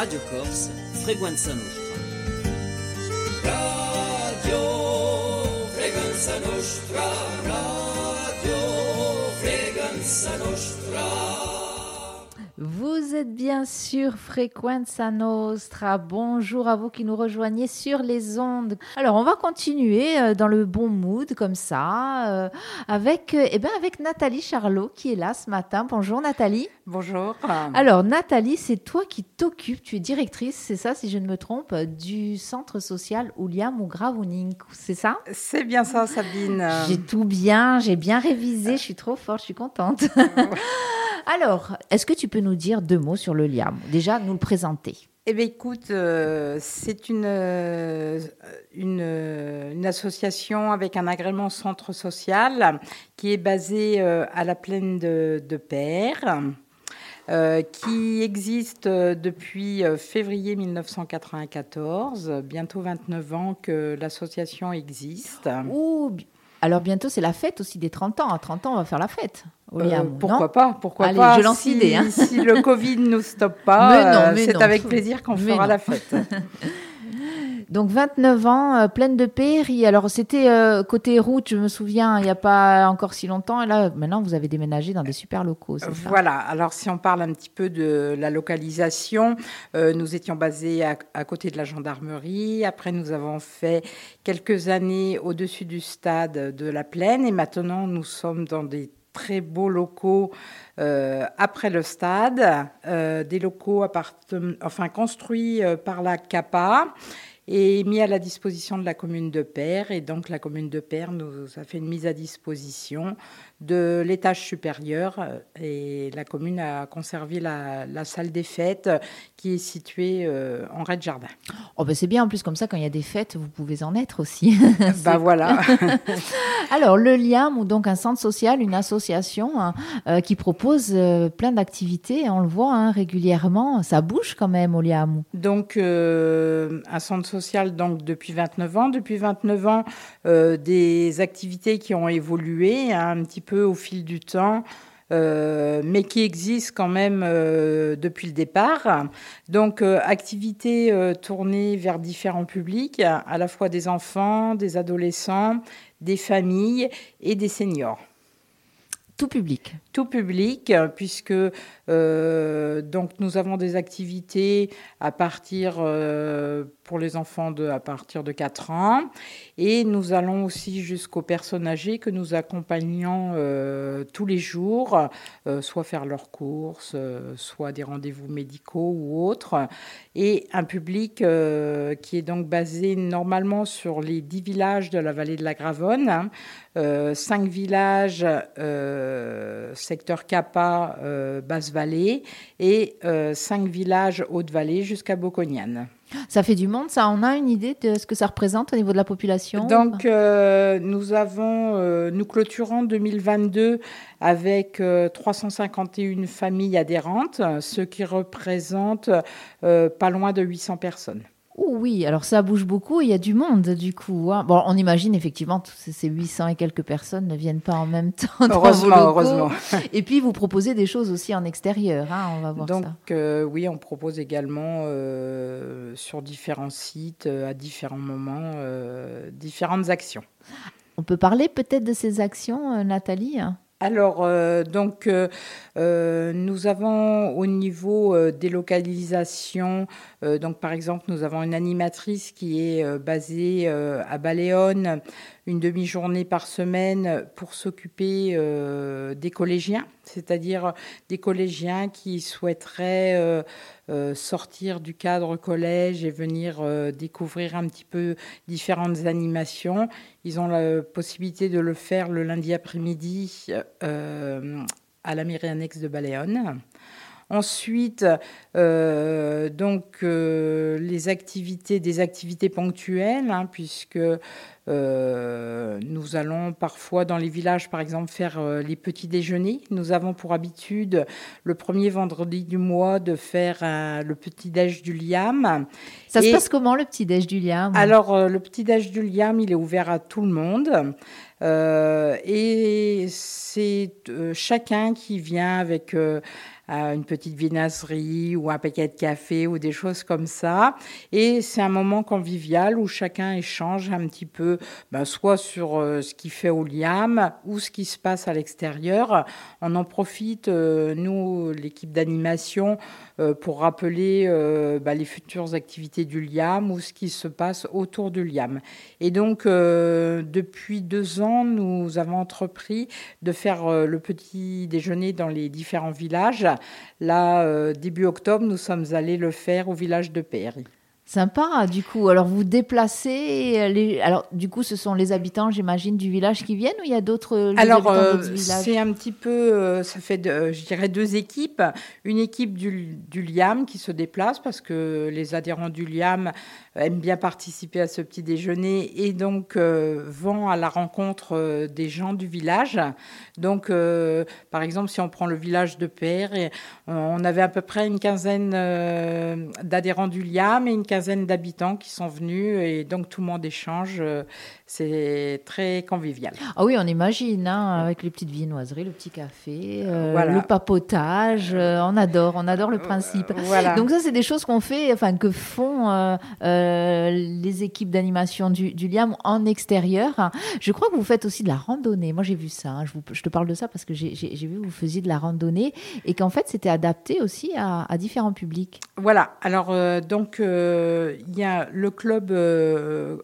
Radio Corse, Frequenza Nostra. Radio Frequenza Nostra, Radio Frequenza Nostra. Vous êtes bien sûr Frequenza Nostra. Bonjour à vous qui nous rejoignez sur les ondes. Alors, on va continuer euh, dans le bon mood comme ça euh, avec euh, eh ben avec Nathalie Charlot qui est là ce matin. Bonjour Nathalie. Bonjour. Alors Nathalie, c'est toi qui t'occupes, tu es directrice, c'est ça si je ne me trompe, du centre social Ouliam ou c'est ça? C'est bien ça Sabine. J'ai tout bien, j'ai bien révisé, je suis trop forte, je suis contente. Alors, est-ce que tu peux nous dire deux mots sur le LIAM? Déjà, nous le présenter. Eh bien, écoute, euh, c'est une, euh, une, une, association avec un agrément centre social qui est basée euh, à la plaine de, de Père. Euh, qui existe depuis février 1994, bientôt 29 ans que l'association existe. Alors bientôt c'est la fête aussi des 30 ans. À 30 ans, on va faire la fête. Euh, pourquoi pas Pourquoi Allez, pas je lance si, l'idée, hein. si le Covid ne nous stoppe pas, euh, c'est avec plaisir qu'on fera non. la fête. Donc 29 ans, euh, pleine de péri. Alors c'était euh, côté route, je me souviens, il n'y a pas encore si longtemps. Et là, maintenant, vous avez déménagé dans des super locaux, Voilà, alors si on parle un petit peu de la localisation, euh, nous étions basés à, à côté de la gendarmerie. Après, nous avons fait quelques années au-dessus du stade de la Plaine. Et maintenant, nous sommes dans des très beaux locaux après le stade, des locaux enfin, construits par la CAPA et mis à la disposition de la commune de Père. Et donc la commune de Père nous a fait une mise à disposition de l'étage supérieur et la commune a conservé la, la salle des fêtes qui est située euh, en rez-de-jardin. Oh ben c'est bien en plus comme ça quand il y a des fêtes, vous pouvez en être aussi. bah voilà. Alors le LIAM ou donc un centre social, une association hein, euh, qui propose euh, plein d'activités, on le voit hein, régulièrement, ça bouge quand même au LIAM. Donc, euh, un centre social donc, depuis 29 ans. Depuis 29 ans, euh, des activités qui ont évolué hein, un petit peu au fil du temps. euh, mais qui existent quand même euh, depuis le départ. Donc, activités tournées vers différents publics, à la fois des enfants, des adolescents, des familles et des seniors Tout public. tout public, puisque euh, donc nous avons des activités à partir euh, pour les enfants de à partir de 4 ans, et nous allons aussi jusqu'aux personnes âgées que nous accompagnons euh, tous les jours, soit faire leurs courses, soit des rendez-vous médicaux ou autres, et un public qui est donc basé normalement sur les 10 villages de la vallée de la Gravonne, hein, euh, cinq villages secteur Kappa, euh, Basse-Vallée, et euh, cinq villages Haute-Vallée jusqu'à Boconiane. Ça fait du monde, ça On a une idée de ce que ça représente au niveau de la population? Donc, euh, nous avons, euh, nous clôturons 2022 avec euh, 351 familles adhérentes, ce qui représente euh, pas loin de 800 personnes. Oh oui, alors ça bouge beaucoup, il y a du monde du coup. hein. Bon, on imagine effectivement tous ces- ces 800 et quelques personnes ne viennent pas en même temps. dans Heureusement, vos heureusement. Et puis vous proposez des choses aussi en extérieur, hein, on va voir Donc, ça. euh, oui, on propose également euh, sur différents sites, euh, à différents moments, euh, différentes actions. On peut parler peut-être de ces actions, Nathalie? Alors, euh, donc, euh, euh, nous avons au niveau des localisations, donc par exemple, nous avons une animatrice qui est basée à Baléone une demi-journée par semaine pour s'occuper euh, des collégiens, c'est-à-dire des collégiens qui souhaiteraient euh, euh, sortir du cadre collège et venir découvrir un petit peu différentes animations. Ils ont la possibilité de le faire le lundi après-midi à la mairie annexe de Baléone. Ensuite, euh, donc euh, les activités, des activités ponctuelles, hein, puisque nous allons parfois dans les villages, par exemple, faire les petits déjeuners. Nous avons pour habitude le premier vendredi du mois de faire le petit déj du Liam. Ça se passe comment le petit déj du Liam? Alors le petit déj du Liam, il est ouvert à tout le monde. Euh, et c'est euh, chacun qui vient avec euh, une petite viennaserie ou un paquet de café ou des choses comme ça. Et c'est un moment convivial où chacun échange un petit peu, ben, soit sur ce qu'il fait au Liam ou ce qui se passe à l'extérieur. On en profite, nous, l'équipe d'animation, pour rappeler ben, les futures activités du Liam ou ce qui se passe autour du Liam. Et donc, depuis deux ans, nous avons entrepris de faire euh, le petit déjeuner dans les différents villages. Là, euh, début octobre, nous sommes allés le faire au village de Péry. Sympa, du coup. Alors, vous déplacez. Les... Alors, du coup, ce sont les habitants, j'imagine, du village qui viennent ou il y a d'autres Alors, euh, c'est un petit peu. ça fait, je dirais, deux équipes. Une équipe du, du, LIAM qui se déplace parce que les adhérents du LIAM aiment bien participer à ce petit déjeuner et donc euh, vont à la rencontre euh, des gens du village. Donc, euh, par exemple, si on prend le village de Père, on avait à peu près une quinzaine d'adhérents du LIAM et une quinzaine d'habitants qui sont venus et donc tout le monde échange. C'est très convivial. Ah oui, on imagine, hein, avec les petites viennoiseries, le petit café, le papotage. on adore, on adore le principe. Voilà. Donc ça, c'est des choses qu'on fait, enfin que font euh, les équipes d'animation du, Liam en extérieur. Je crois que vous faites aussi de la randonnée. Moi, j'ai vu ça. Hein. Je, te parle de ça parce que j'ai vu que vous faisiez de la randonnée et qu'en fait, c'était adapté aussi à, différents publics. Voilà. Alors, euh, donc, euh, il y a le club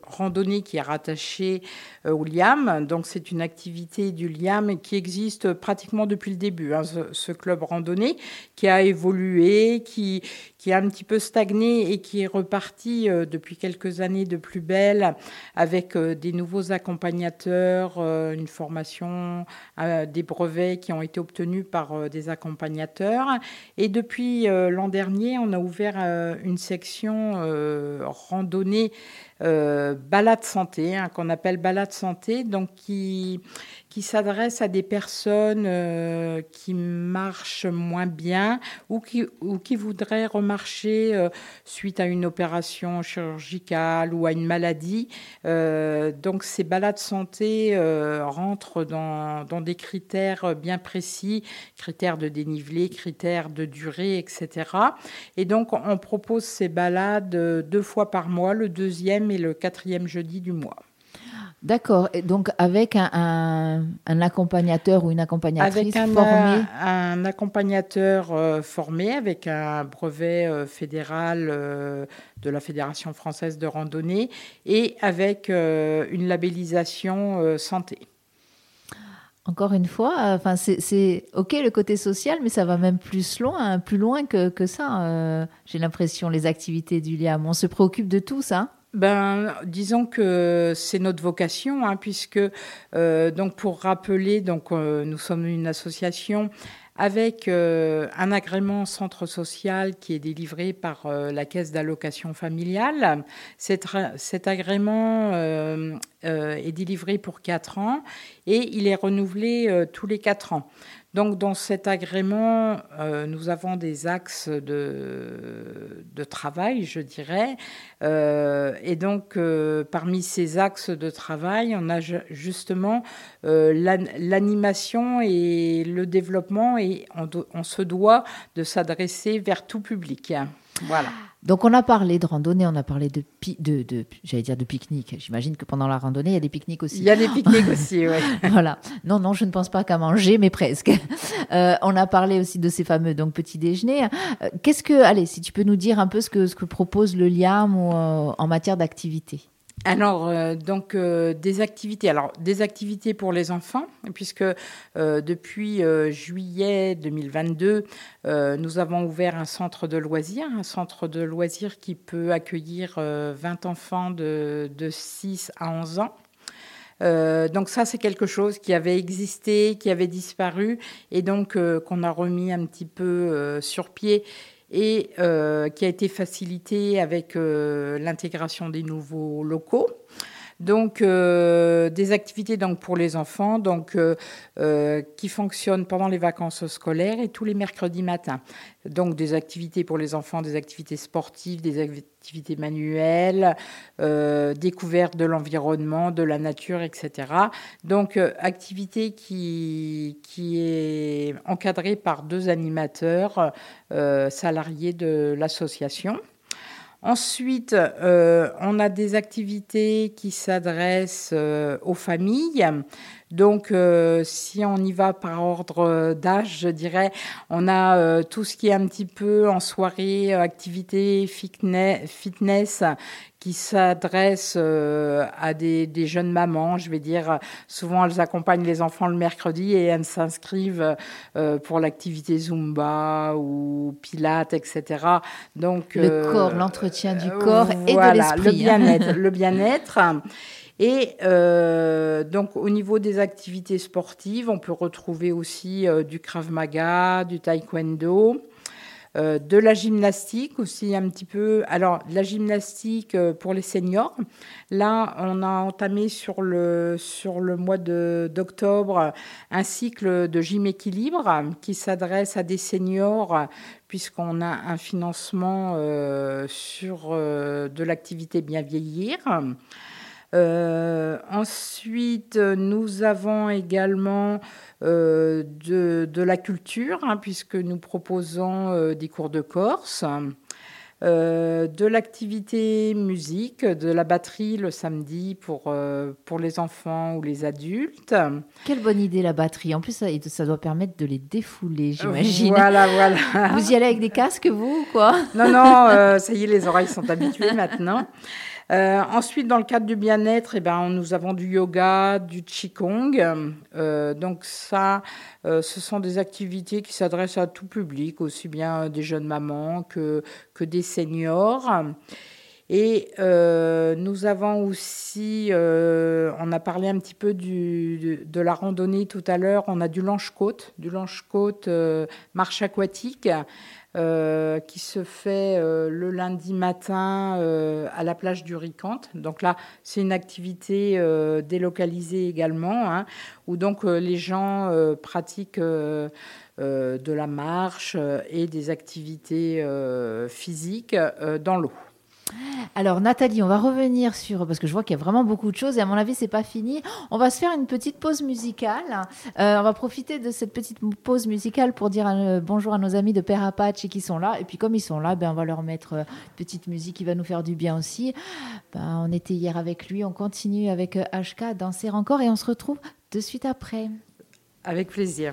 randonnée qui est rattaché au Liam. Donc, c'est une activité du Liam qui existe pratiquement depuis le début. Hein, ce, club randonnée qui a évolué, qui, qui a un petit peu stagné et qui est reparti depuis quelques années de plus belle avec euh, des nouveaux accompagnateurs, euh, une formation, euh, des brevets qui ont été obtenus par des accompagnateurs. Et depuis l'an dernier, on a ouvert une section randonnée balade santé, hein, qu'on appelle balade santé, donc qui qui s'adresse à des personnes euh, qui marchent moins bien ou qui, ou qui voudraient remarcher euh, suite à une opération chirurgicale ou à une maladie. Euh, donc ces balades santé rentrent dans, dans, des critères bien précis, critères de dénivelé, critères de durée, etc. Et donc on propose ces balades deux fois par mois, le deuxième et le quatrième jeudi du mois. D'accord. Et donc avec un, accompagnateur ou une accompagnatrice avec formée un accompagnateur euh, formé avec un brevet euh, fédéral euh, de la Fédération française de randonnée et avec une labellisation santé. Encore une fois, enfin c'est ok le côté social, mais ça va même plus loin, plus loin que, que ça. J'ai l'impression les activités du LIAM, on se préoccupe de tout ça ben, disons que c'est notre vocation, hein, puisque euh, donc pour rappeler, donc euh, nous sommes une association avec euh, un agrément centre social qui est délivré par la caisse d'allocation familiale. Cet, cet agrément est délivré pour quatre ans et il est renouvelé tous les quatre ans. Donc dans cet agrément, euh, nous avons des axes de, de travail, je dirais. Euh, et donc euh, parmi ces axes de travail, on a justement l'animation et le développement et on, on se doit de s'adresser vers tout public. Voilà. Donc on a parlé de randonnée, on a parlé de, de, de j'allais dire de pique-nique. J'imagine que pendant la randonnée, il y a des pique-niques aussi. Il y a des pique-niques aussi, oui. voilà. Non, non, je ne pense pas qu'à manger, mais presque. Euh, on a parlé aussi de ces fameux donc petits déjeuners. Euh, qu'est-ce que, allez, si tu peux nous dire un peu ce que, ce que propose le LIAM euh, en matière d'activité? Alors, euh, donc, euh, des activités. Alors, des activités pour les enfants, puisque euh, depuis juillet 2022, nous avons ouvert un centre de loisirs, un centre de loisirs qui peut accueillir 20 enfants de, de 6 à 11 ans. donc ça, c'est quelque chose qui avait existé, qui avait disparu, et donc qu'on a remis un petit peu sur pied et euh, qui a été facilité avec euh, l'intégration des nouveaux locaux. Donc, euh, des activités donc, pour les enfants donc, euh, euh, qui fonctionnent pendant les vacances scolaires et tous les mercredis matins. Donc, des activités pour les enfants, des activités sportives, des activités manuelles, découverte de l'environnement, de la nature, etc. Donc, activité qui, qui est encadrée par deux animateurs salariés de l'association. Ensuite, euh, on a des activités qui s'adressent euh, aux familles. Donc, euh, si on y va par ordre d'âge, je dirais, on a tout ce qui est un petit peu en soirée, activité fitness, qui s'adresse à des, des, jeunes mamans. Je vais dire, souvent elles accompagnent les enfants le mercredi et elles s'inscrivent pour l'activité Zumba ou Pilates, etc. Donc, le corps, l'entretien du corps et de l'esprit. Le bien-être. le bien-être. Et euh, donc au niveau des activités sportives, on peut retrouver aussi euh, du Krav Maga, du Taekwondo, euh, de la gymnastique aussi un petit peu. Alors la gymnastique pour les seniors, là on a entamé sur le, sur le mois d'octobre un cycle de gym équilibre qui s'adresse à des seniors puisqu'on a un financement sur de l'activité bien vieillir. Euh, ensuite, nous avons également euh, de, la culture, hein, puisque nous proposons euh, des cours de Corse. de l'activité musique, de la batterie le samedi pour, pour les enfants ou les adultes. Quelle bonne idée la batterie. En plus, ça, ça doit permettre de les défouler, j'imagine. Voilà, voilà. Vous y allez avec des casques, vous, ou quoi? Non, non, ça y est, les oreilles sont habituées maintenant. Euh, ensuite, dans le cadre du bien-être, eh ben, nous avons du yoga, du qigong. Euh, donc ça, euh, ce sont des activités qui s'adressent à tout public, aussi bien des jeunes mamans que, que des seniors. Et nous avons aussi, on a parlé un petit peu du, de, la randonnée tout à l'heure, on a du lanche-côte, du lanche-côte marche aquatique. Euh, qui se fait euh, le lundi matin euh, à la plage du Ricante. Donc là, c'est une activité délocalisée également, hein, où donc les gens pratiquent de la marche et des activités physiques dans l'eau. Alors Nathalie, on va revenir sur parce que je vois qu'il y a vraiment beaucoup de choses et à mon avis c'est pas fini. On va se faire une petite pause musicale. Euh, on va profiter de cette petite pause musicale pour dire euh, bonjour à nos amis de Père Apache qui sont là et puis comme ils sont là, ben on va leur mettre une euh, petite musique qui va nous faire du bien aussi. Ben, on était hier avec lui, on continue avec HK danser encore et on se retrouve de suite après. Avec plaisir.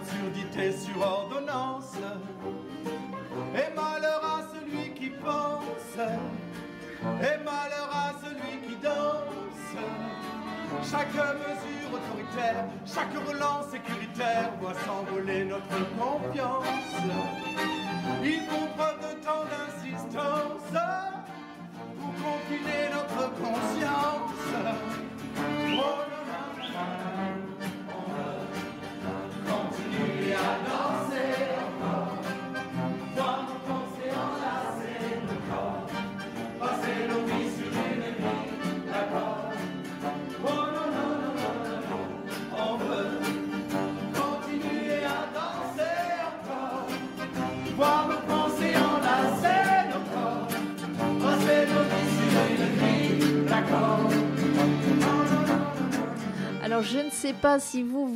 sur ordonnance. Et malheur à celui qui pense, et malheur à celui qui danse. Chaque mesure autoritaire, chaque relance sécuritaire voit s'envoler notre confiance. Il faut preuve de tant d'insistance pour confiner notre conscience. Sais pas si vous, vous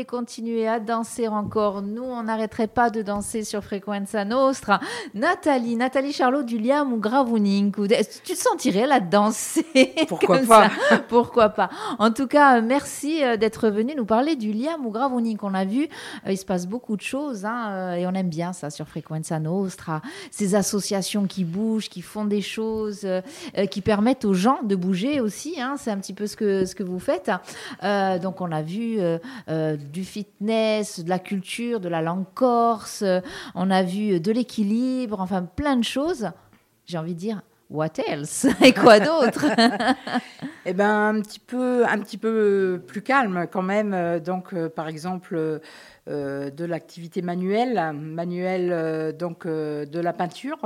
voulez continuer à danser encore. Nous, on n'arrêterait pas de danser sur Frequenza Nostra. Nathalie, Nathalie Charlot du Liam ou Gravouning, ou- tu te sentirais là danser Pourquoi pas ça? Pourquoi pas? En tout cas, merci euh, d'être venu nous parler du Liam ou Gravouning qu'on a vu. Euh, Il se passe beaucoup de choses hein, euh, et on aime bien ça sur Frequenza Nostra. Ces associations qui bougent, qui font des choses, euh, qui permettent aux gens de bouger aussi. hein. C'est un petit peu ce que, ce que vous faites. Euh, donc on a vu euh, du fitness, de la culture, de la langue corse, euh, on a vu de l'équilibre, enfin plein de choses. J'ai envie de dire, what else? Et quoi d'autre? Eh ben un petit peu, un petit peu plus calme quand même. Euh, Donc, euh, par exemple, euh, euh, de l'activité manuelle, manuelle euh, donc euh, de la peinture,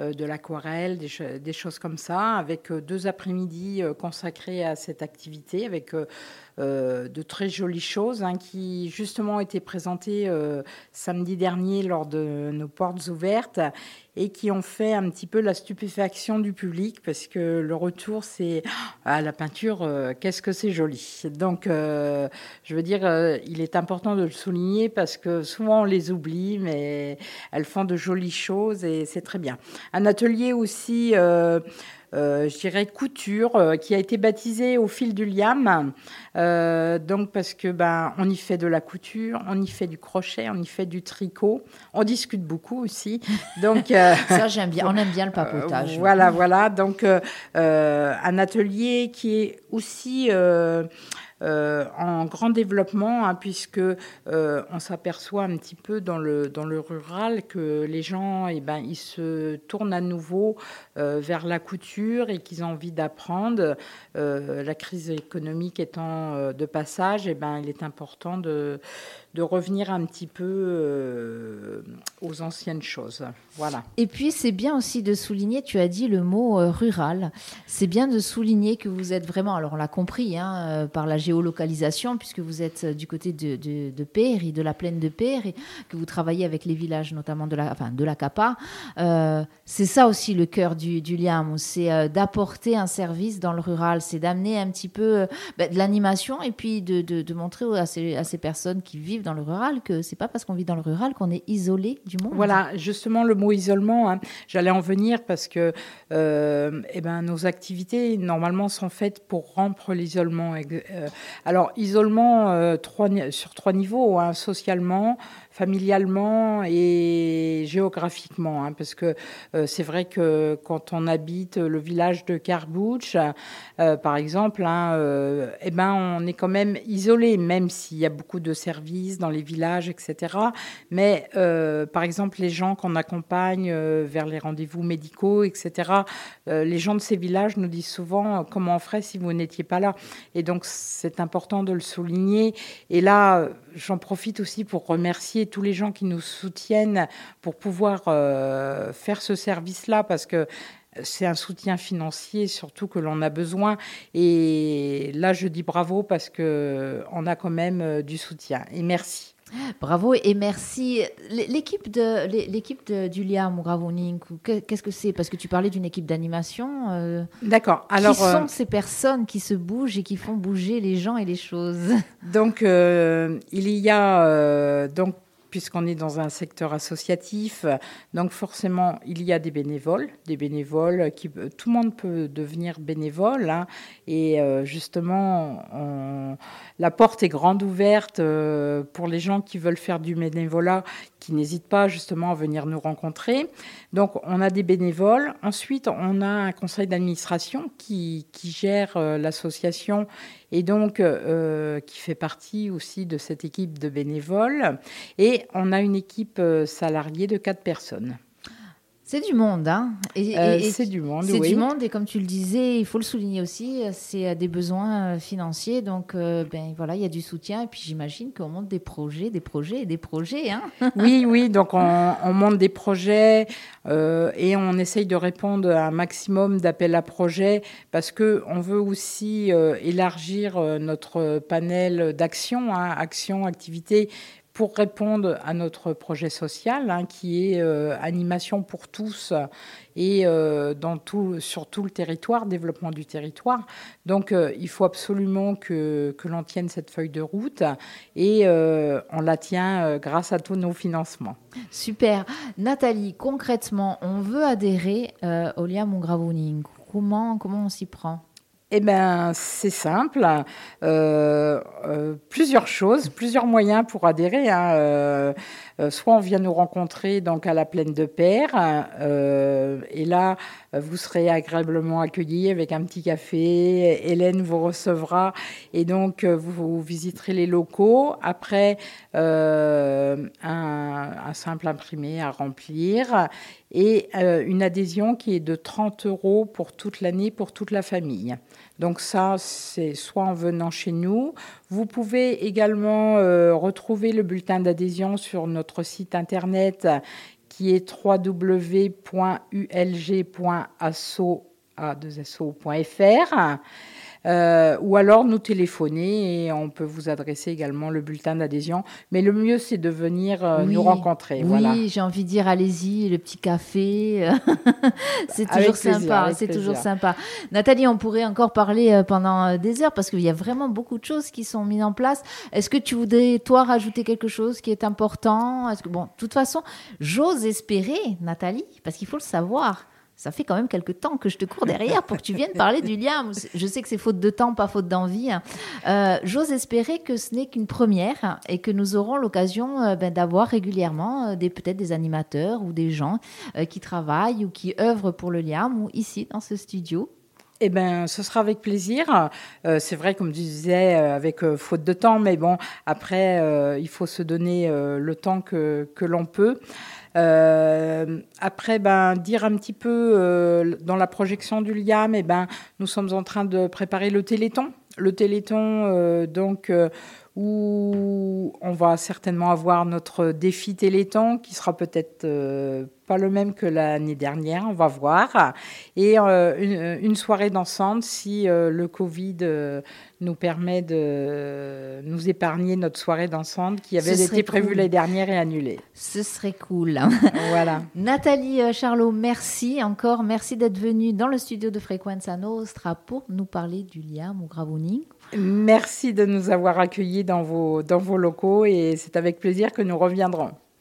euh, de l'aquarelle, des, des choses comme ça, avec euh, deux après-midi euh, consacrés à cette activité, avec euh, euh, de très jolies choses hein, qui justement ont été présentées euh, samedi dernier lors de nos portes ouvertes et qui ont fait un petit peu la stupéfaction du public parce que le retour c'est ah, la peinture euh, qu'est-ce que c'est joli. Donc euh, je veux dire euh, il est important de le souligner parce que souvent on les oublie mais elles font de jolies choses et c'est très bien. Un atelier aussi euh, euh, je dirais couture, euh, qui a été baptisé au fil du liam. Euh, donc parce que ben on y fait de la couture, on y fait du crochet, on y fait du tricot. On discute beaucoup aussi. Donc euh, Ça, j'aime bien. On aime bien le papotage. euh, voilà, voilà. Donc, euh, euh, un atelier qui est aussi euh, euh, en grand développement, hein, puisque euh, on s'aperçoit un petit peu dans le, dans le rural que les gens, eh ben, ils se tournent à nouveau euh, vers la couture et qu'ils ont envie d'apprendre. Euh, la crise économique étant euh, de passage, eh ben, il est important de, de revenir un petit peu euh, aux anciennes choses. Voilà. Et puis, c'est bien aussi de souligner, tu as dit le mot euh, rural. C'est bien de souligner que vous êtes vraiment, alors on l'a compris, hein, euh, par la géolocalisation, puisque vous êtes du côté de, de, de Péry, de la plaine de Péry, que vous travaillez avec les villages, notamment de la, enfin, de la Capa. C'est ça aussi le cœur du, du Liam, c'est d'apporter un service dans le rural, c'est d'amener un petit peu ben, de l'animation et puis de, de, de montrer à ces, à ces personnes qui vivent le rural que c'est pas parce qu'on vit dans le rural qu'on est isolé du monde. Voilà, justement le mot isolement, hein, j'allais en venir parce que euh, eh ben, nos activités normalement sont faites pour rompre l'isolement. Euh, alors isolement euh, trois sur trois niveaux, hein, socialement, familialement et géographiquement, hein, parce que euh, c'est vrai que quand on habite le village de Carbouche, euh, par exemple, hein, euh, eh ben on est quand même isolé, même s'il y a beaucoup de services dans les villages, etc. Mais par exemple, les gens qu'on accompagne vers les rendez-vous médicaux, etc., les gens de ces villages nous disent souvent comment on ferait si vous n'étiez pas là. Et donc, c'est important de le souligner. Et là, j'en profite aussi pour remercier tous les gens qui nous soutiennent pour pouvoir euh, faire ce service-là, parce que c'est un soutien financier surtout que l'on a besoin. Et là, je dis bravo parce que on a quand même euh, du soutien. Et merci. Bravo et merci. L'équipe de l'équipe de du Liam ou Gravonink, ou que- qu'est-ce que c'est? Parce que tu parlais d'une équipe d'animation. euh, D'accord. Alors, qui euh, sont ces personnes qui se bougent et qui font bouger les gens et les choses Donc, euh, il y a donc puisqu'on est dans un secteur associatif. Donc forcément, il y a des bénévoles, des bénévoles qui tout le monde peut devenir bénévole. hein. et euh, justement, la porte est grande ouverte euh, pour les gens qui veulent faire du bénévolat, qui n'hésitent pas justement à venir nous rencontrer. Donc on a des bénévoles. Ensuite, on a un conseil d'administration qui, gère euh, l'association et donc euh, qui fait partie aussi de cette équipe de bénévoles. Et on a une équipe euh, salariée de quatre personnes. C'est du monde, hein et, Euh, et- c'est du monde, C'est oui. du monde et comme tu le disais, il faut le souligner aussi, c'est euh, des besoins euh, financiers. Donc, euh, ben voilà, il y a du soutien. Et puis j'imagine qu'on monte des projets, des projets et des projets. Hein Oui, oui, donc on, on monte des projets euh, et on essaye de répondre à un maximum d'appels à projets parce que on veut aussi élargir notre panel d'actions, hein, actions, activités pour répondre à notre projet social hein, qui est euh, animation pour tous et euh, dans tout, sur tout le territoire, développement du territoire. Donc euh, il faut absolument que, que l'on tienne cette feuille de route et on la tient grâce à tous nos financements. Super. Nathalie, concrètement, on veut adhérer au Liam. Comment, comment on s'y prend? Eh bien, c'est simple. Euh, euh, plusieurs choses, plusieurs moyens pour adhérer. hein. Euh, soit on vient nous rencontrer donc à la plaine de Père, et là vous serez agréablement accueillis avec un petit café. Hélène vous recevra et donc euh, vous, visiterez les locaux. Après, euh, un, simple imprimé à remplir et euh, une adhésion qui est de 30 euros pour toute l'année, pour toute la famille. Donc ça, c'est soit en venant chez nous. Vous pouvez également euh, retrouver le bulletin d'adhésion sur notre site internet qui est www.ulg.asso.fr. Euh, ou alors nous téléphoner et on peut vous adresser également le bulletin d'adhésion. Mais le mieux, c'est de venir euh, Oui. nous rencontrer. Oui, Voilà. j'ai envie de dire, allez-y, le petit café. c'est toujours plaisir, sympa. C'est toujours sympa. Nathalie, on pourrait encore parler euh, pendant des heures parce qu'il y a vraiment beaucoup de choses qui sont mises en place. Est-ce que tu voudrais, toi, rajouter quelque chose qui est important? Est-ce que, bon, de toute façon, j'ose espérer, Nathalie, parce qu'il faut le savoir. Ça fait quand même quelques temps que je te cours derrière pour que tu viennes parler du liam. Je sais que c'est faute de temps, pas faute d'envie. Euh, J'ose espérer que ce n'est qu'une première et que nous aurons l'occasion euh, ben, d'avoir régulièrement euh, des peut-être des animateurs ou des gens qui travaillent ou qui œuvrent pour le liam ou ici dans ce studio. Eh ben, ce sera avec plaisir. C'est vrai, comme tu disais, avec faute de temps, mais bon, après, il faut se donner le temps que l'on peut. Euh, après, ben, dire un petit peu euh, dans la projection du LIAM, eh ben, nous sommes en train de préparer le Téléthon. Le Téléthon, euh, donc, où on va certainement avoir notre défi Téléthon, qui sera peut-être euh, pas le même que l'année dernière, on va voir. Et euh, une, une soirée dansante si euh, le Covid nous permet de nous épargner notre soirée dansante qui avait été prévue cool. l'année dernière et annulée. Ce serait cool. voilà. Nathalie Charlot, merci encore. Merci d'être venue dans le studio de Frequenza Nostra pour nous parler du liam ou gravooning. Merci de nous avoir accueillis dans vos, dans vos locaux et c'est avec plaisir que nous reviendrons.